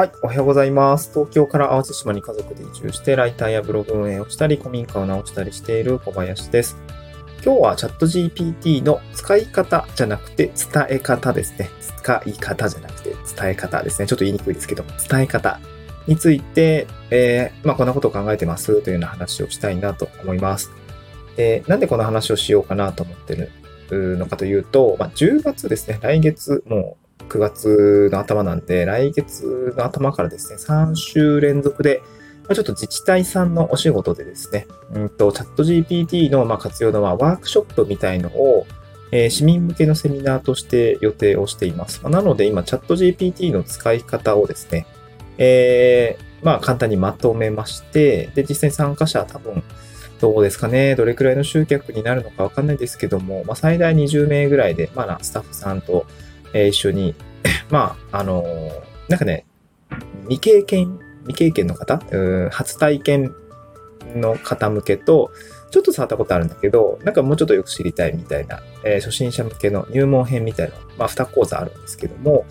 はい、おはようございます。東京から淡路島に家族で移住して、ライターやブログ運営をしたり、古民家を直したりしている小林です。今日はチャット GPT の使い方じゃなくて伝え方ですね。使い方じゃなくて伝え方ですね。ちょっと言いにくいですけども、伝え方について、えー、まあ、こんなことを考えてますというような話をしたいなと思います。で、なんでこの話をしようかなと思ってるのかというと、まあ、10月ですね、来月、もう9月の頭なんで、来月の頭からですね、3週連続で、ちょっと自治体さんのお仕事でですね、うんと、チャット GPT のま活用のまワークショップみたいのを、えー、市民向けのセミナーとして予定をしています。まあ、なので今、チャット GPT の使い方をですね、えー、まあ簡単にまとめまして、で、実際に参加者は多分、どうですかね。どれくらいの集客になるのかわかんないですけども、まあ、最大20名ぐらいで、まあ、スタッフさんと、え、一緒に、まあ、あの、なんかね、未経験、未経験の方、初体験の方向けと、ちょっと触ったことあるんだけど、なんかもうちょっとよく知りたいみたいな、えー、初心者向けの入門編みたいな、まあ、2講座あるんですけども、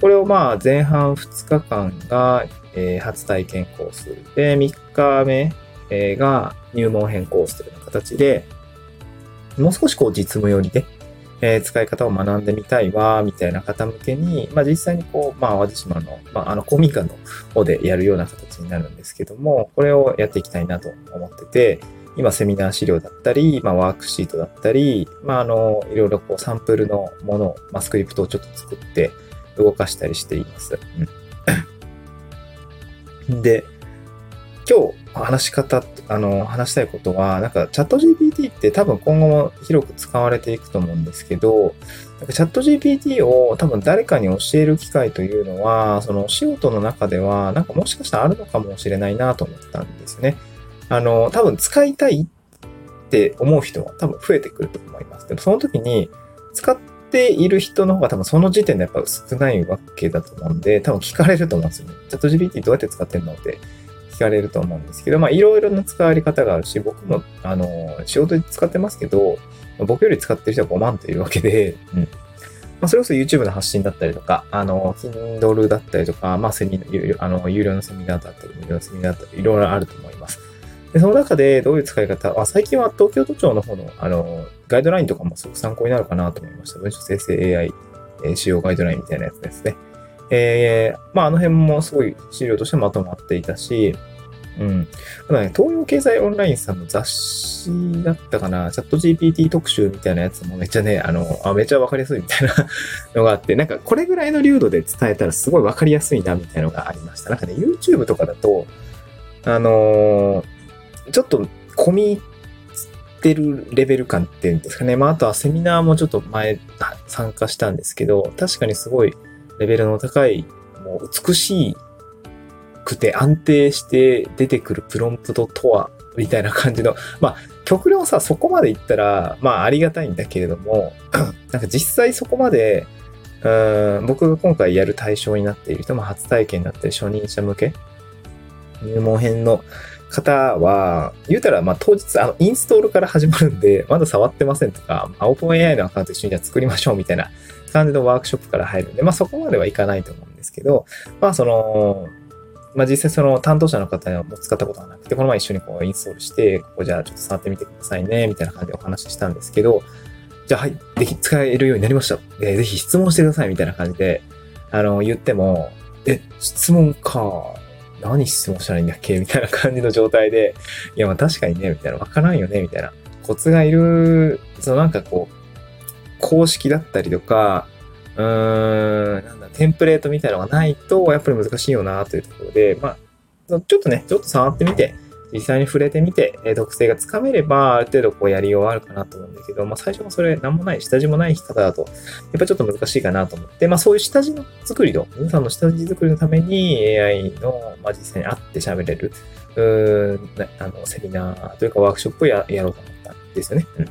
これをまあ前半2日間が、えー、初体験コースで、3日目えが入門変更するような形で、もう少しこう実務寄りで、えー、使い方を学んでみたいわ、みたいな方向けに、まあ実際にこう、まあ淡路島の、まああの公民館の方でやるような形になるんですけども、これをやっていきたいなと思ってて、今セミナー資料だったり、まあワークシートだったり、まああの、いろいろこうサンプルのものを、まあスクリプトをちょっと作って動かしたりしています。うん、で、今日話し方、あの、話したいことは、なんかチャット GPT って多分今後も広く使われていくと思うんですけど、なんかチャット GPT を多分誰かに教える機会というのは、そのお仕事の中では、なんかもしかしたらあるのかもしれないなと思ったんですね。あの、多分使いたいって思う人は多分増えてくると思います。でもその時に、使っている人の方が多分その時点でやっぱ少ないわけだと思うんで、多分聞かれると思うんですよね。チャット GPT どうやって使ってんのってかれると思うんですけど、まあ、いろいろな使われ方があるし、僕も、あの、仕事で使ってますけど、僕より使ってる人は5万といるわけで、うん。まあ、それこそ YouTube の発信だったりとか、あの、Kindle だったりとか、まあ、セミあの、有料のセミナーだったり、無料のセミナーだったり、いろいろあると思います。で、その中でどういう使い方、あ最近は東京都庁の方の、あの、ガイドラインとかもすごく参考になるかなと思いました。文書生成 AI 使用ガイドラインみたいなやつですね。えー、まあ、あの辺もすごい資料としてまとまっていたし、うん。ただね、東洋経済オンラインさんの雑誌だったかな、チャット GPT 特集みたいなやつもめっちゃね、あの、あめっちゃわかりやすいみたいな のがあって、なんかこれぐらいの流度で伝えたらすごいわかりやすいなみたいなのがありました。なんかね、YouTube とかだと、あのー、ちょっと込み入ってるレベル感っていうんですかね。まあ、あとはセミナーもちょっと前参加したんですけど、確かにすごいレベルの高い、もう美しくて安定して出てくるプロンプトとは、みたいな感じの、まあ、極論さ、そこまでいったら、まあ、ありがたいんだけれども、なんか実際そこまで、うん僕が今回やる対象になっている人も初体験だったり、初任者向け、入門編の方は、言うたら、まあ、当日、あの、インストールから始まるんで、まだ触ってませんとか、まあ、オープン AI のアカウント一緒にじゃ作りましょうみたいな感じのワークショップから入るんで、まあ、そこまではいかないと思うんですけど、まあ、その、まあ実際その担当者の方も使ったことがなくて、この前一緒にこうインストールして、ここじゃあちょっと触ってみてくださいね、みたいな感じでお話ししたんですけど、じゃあはい、でき、使えるようになりました。えー、ぜひ質問してください、みたいな感じで、あの、言っても、え、質問か。何質問したらいいんだっけ？みたいな感じの状態で、いや、まあ確かにね、みたいな、わからんよね、みたいな。コツがいる、そのなんかこう、公式だったりとか、うーん、なんだ、テンプレートみたいなのがないと、やっぱり難しいよなというところで、まあ、ちょっとね、ちょっと触ってみて、実際に触れてみて、え特性がつかめれば、ある程度こうやりようあるかなと思うんだけど、まあ最初はそれ何もない、下地もない方だと、やっぱちょっと難しいかなと思って、まあそういう下地の作りの、皆さんの下地作りのために AI の、まあ実際に会って喋れる、うーんあの、セミナーというかワークショップをややろうと思ったんですよね。うん、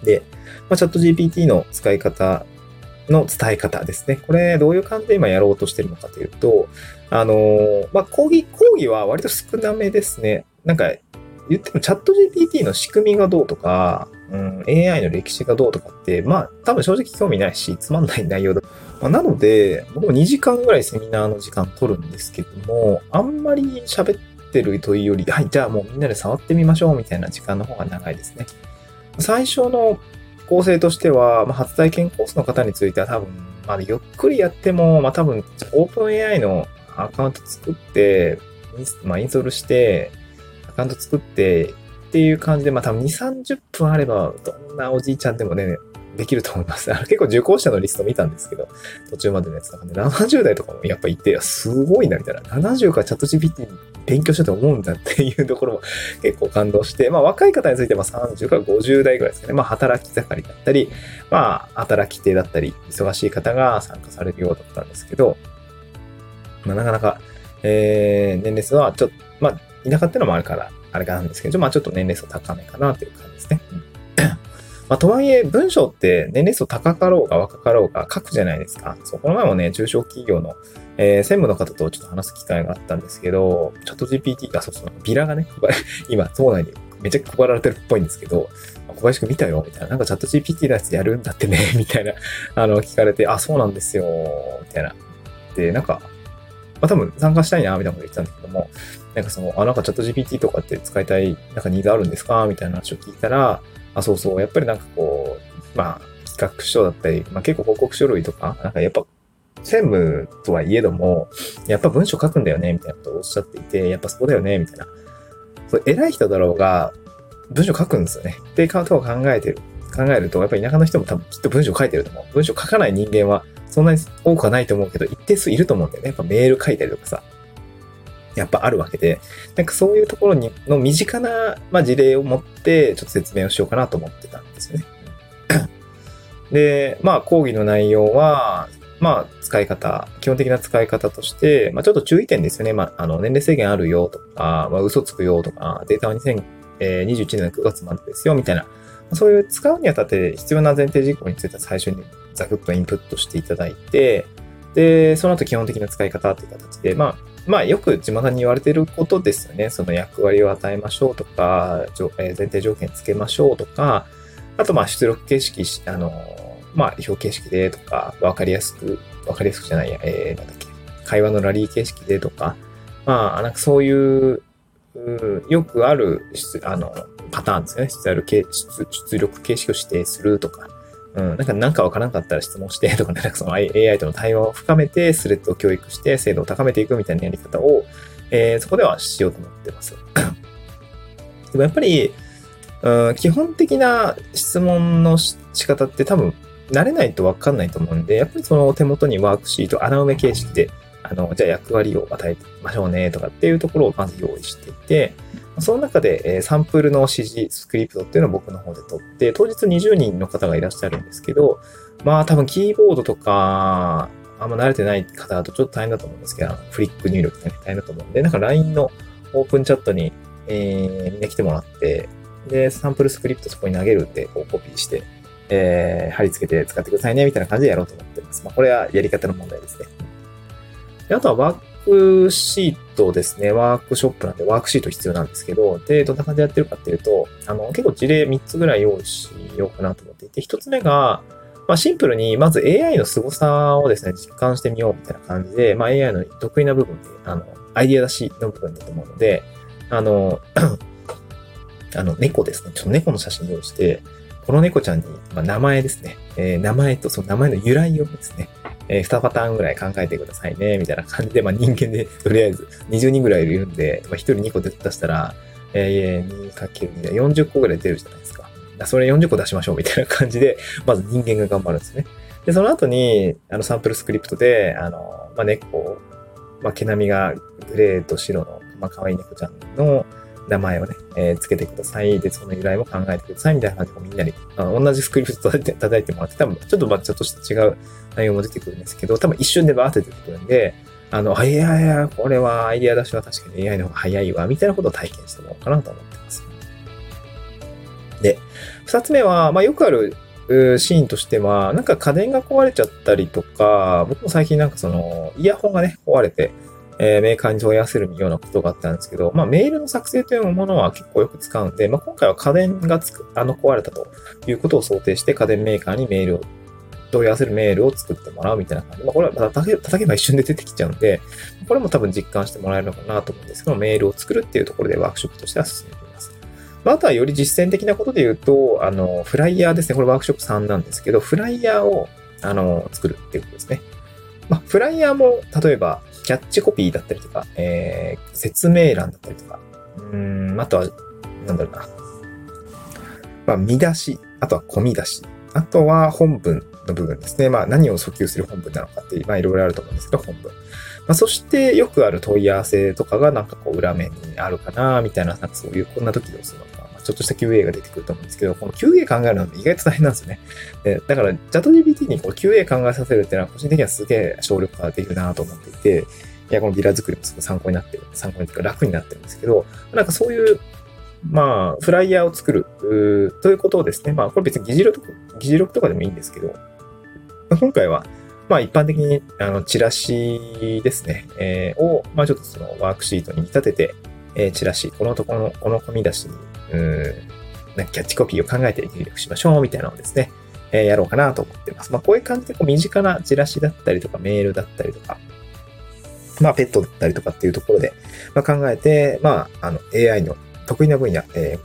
で、まあ、チャット GPT の使い方の伝え方ですね。これ、どういう感じで今やろうとしてるのかというと、あの、まあ、講義、講義は割と少なめですね。なんか、言ってもチャット GPT の仕組みがどうとか、うん、AI の歴史がどうとかって、まあ、多分正直興味ないし、つまんない内容だまあ、なので、僕も2時間ぐらいセミナーの時間取るんですけども、あんまり喋ってるというより、はい、じゃあもうみんなで触ってみましょうみたいな時間の方が長いですね。最初の構成としては、まあ、初体験コースの方については多分、まあ、ゆっくりやっても、まあ、多分、オープン AI のアカウント作って、まあ、インストールして、アカウント作って、っていう感じで、まあ多分2、30分あれば、どんなおじいちゃんでもね、できると思います。あの結構受講者のリスト見たんですけど、途中までのやつとかね、70代とかもやっぱいて、すごいな、みたいな。70からチャット GPT 勉強したと思うんだっていうところも結構感動して、まあ若い方については30から50代ぐらいですかね。まあ働き盛りだったり、まあ働き手だったり、忙しい方が参加されるようだったんですけど、まあなかなか、えー、年齢層はちょっと、まあ田舎ってのもあるから、あれかなんですけど、まあちょっと年齢層高めかなという感じですね。まあ、とはいえ、文章って年齢層高かろうが若かろうが書くじゃないですか。そう、この前もね、中小企業の、えー、専務の方とちょっと話す機会があったんですけど、チャット GPT が、そうそう、ビラがね、今、島内にめちゃ配られてるっぽいんですけど、小林くん見たよみたいな。なんかチャット GPT のやつやるんだってね みたいな、あの、聞かれて、あ、そうなんですよみたいな。で、なんか、まあ、多分参加したいな、みたいなこと言ってたんだけども、なんかその、あ、なんかチャット GPT とかって使いたい、なんかニーズあるんですかみたいな話を聞いたら、あ、そうそう、やっぱりなんかこう、まあ、企画書だったり、まあ結構報告書類とか、なんかやっぱ、専務とはいえども、やっぱ文章書くんだよね、みたいなことをおっしゃっていて、やっぱそうだよね、みたいな。それ偉い人だろうが、文章書くんですよね。ってことを考えてる。考えると、やっぱり田舎の人も多分きっと文章書いてると思う。文章書かない人間はそんなに多くはないと思うけど、一定数いると思うんだよね。やっぱメール書いたりとかさ。やっぱあるわけで、なんかそういうところにの身近な、まあ、事例を持って、ちょっと説明をしようかなと思ってたんですよね。で、まあ、講義の内容は、まあ、使い方、基本的な使い方として、まあ、ちょっと注意点ですよね。まあ、あの、年齢制限あるよとか、まあ、嘘つくよとか、データは2021年の9月までですよ、みたいな。そういう使うにあたって必要な前提事項については最初にザクッとインプットしていただいて、で、その後基本的な使い方という形で、まあ、まあよく地元に言われてることですよね。その役割を与えましょうとか、前提条件つけましょうとか、あとまあ出力形式、あの、まあ表形式でとか、わかりやすく、わかりやすくじゃないや、えー、なんだっけ、会話のラリー形式でとか、まあなんかそういう、うよくあるあのパターンですね。出力形式を指定するとか、うん、なんか何かわからなかったら質問してとかね、なんかその AI との対話を深めて、スレッドを教育して、精度を高めていくみたいなやり方を、えー、そこではしようと思ってます。でもやっぱり、うん、基本的な質問の仕方って多分慣れないとわかんないと思うんで、やっぱりその手元にワークシート、穴埋め形式で、あの、じゃあ役割を与えましょうねとかっていうところをまず用意していて、その中で、えサンプルの指示、スクリプトっていうのを僕の方で取って、当日20人の方がいらっしゃるんですけど、まあ多分キーボードとか、あんま慣れてない方だとちょっと大変だと思うんですけど、フリック入力って大変だと思うんで、なんか LINE のオープンチャットに、えー、みんな来てもらって、で、サンプルスクリプトそこに投げるんで、こうコピーして、えー、貼り付けて使ってくださいね、みたいな感じでやろうと思ってます。まあこれはやり方の問題ですね。であとはワークシートですね。ワークショップなんでワークシート必要なんですけど、で、どんな感じでやってるかっていうと、あの、結構事例3つぐらい用意しようかなと思っていて、1つ目が、まあ、シンプルに、まず AI の凄さをですね、実感してみようみたいな感じで、まあ、AI の得意な部分で、あの、アイディア出しの部分だと思うので、あの、あの、猫ですね。ちょっと猫の写真を用意して、この猫ちゃんに、まあ、名前ですね。えー、名前とその名前の由来をですね、えー、2パターンぐらい考えてくださいね、みたいな感じで、まあ人間で とりあえず20人ぐらいいるんで、まあ1人2個出したら、えー、2×2 で40個ぐらい出るじゃないですか。それ40個出しましょうみたいな感じで、まず人間が頑張るんですね。で、その後に、あの、サンプルスクリプトで、あの、まあ、猫、まあ、毛並みがグレーと白の、まあ、可愛い猫ちゃんの、名前をね、えー、つけてください。で、その由来も考えてください。みたいな感じでみんなに、あ同じスクリプト叩いて叩いてもらって、多分ちょっとまあちょっとした違う内容も出てくるんですけど、多分一瞬でバーって出てくるんで、あの、あいやいや、これはアイディア出しは確かに AI の方が早いわ、みたいなことを体験してもらおうかなと思ってます。で、二つ目は、まあよくあるシーンとしては、なんか家電が壊れちゃったりとか、僕も最近なんかその、イヤホンがね、壊れて、えー、メーカーに問い合わせるようなことがあったんですけど、まあ、メールの作成というものは結構よく使うんで、まあ、今回は家電がつく、あの、壊れたということを想定して家電メーカーにメールを問い合わせるメールを作ってもらうみたいな感じ。まあ、これは叩け叩けば一瞬で出てきちゃうんで、これも多分実感してもらえるのかなと思うんですけど、メールを作るっていうところでワークショップとしては進めています。まあ、あとはより実践的なことで言うと、あの、フライヤーですね。これワークショップ3なんですけど、フライヤーを、あの、作るっていうことですね。まあ、フライヤーも、例えば、キャッチコピーだったりとか、えー、説明欄だったりとか、うん、あとは、なんだろうな。まあ、見出し、あとは込み出し、あとは本文の部分ですね。まあ、何を訴求する本文なのかっていう、まあ、いろいろあると思うんですけど、本文。まあ、そしてよくある問い合わせとかがなんかこう裏面にあるかな、みたいな、なんかそういう、こんな時どうするの、ちょっとした QA が出てくると思うんですけど、この QA 考えるのって意外と大変なんですよね。でだから、チャット GPT にこう QA 考えさせるっていうのは個人的にはすげえ省力化できるなと思っていて、いや、このビラ作りもすごい参考になってる。参考にというか楽になってるんですけど、なんかそういうまあ、フライヤーを作るということをですね、まあ、これ別に議事録とか議事録とかでもいいんですけど、今回は、まあ一般的に、あの、チラシですね、えー、を、まあちょっとそのワークシートに見立てて、えー、チラシ、このとこの、この込み出しに、うん、なんかキャッチコピーを考えて入力しましょう、みたいなのをですね、えー、やろうかなと思ってます。まあこういう感じで、こう身近なチラシだったりとか、メールだったりとか、まあペットだったりとかっていうところで、まあ、考えて、まあ、あの、AI の得意な分野、え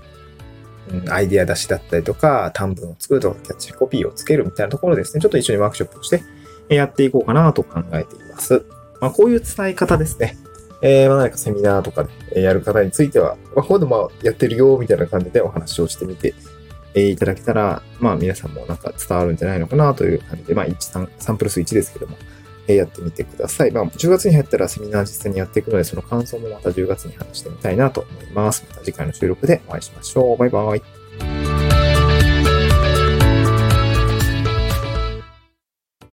ー、アイディア出しだったりとか、短文を作るとか、キャッチコピーをつけるみたいなところですね、ちょっと一緒にワークショップをしてやっていこうかなと考えています。まあ、こういう伝え方ですね。えー、まあ、何かセミナーとかでやる方については、まあ、こういうのもやってるよ、みたいな感じでお話をしてみて、えいただけたら、まあ皆さんもなんか伝わるんじゃないのかなという感じで、まあ1、3、3プラス1ですけども、えやってみてください。まあ、10月に入ったらセミナー実際にやっていくので、その感想もまた10月に話してみたいなと思います。また次回の収録でお会いしましょう。バイバイ。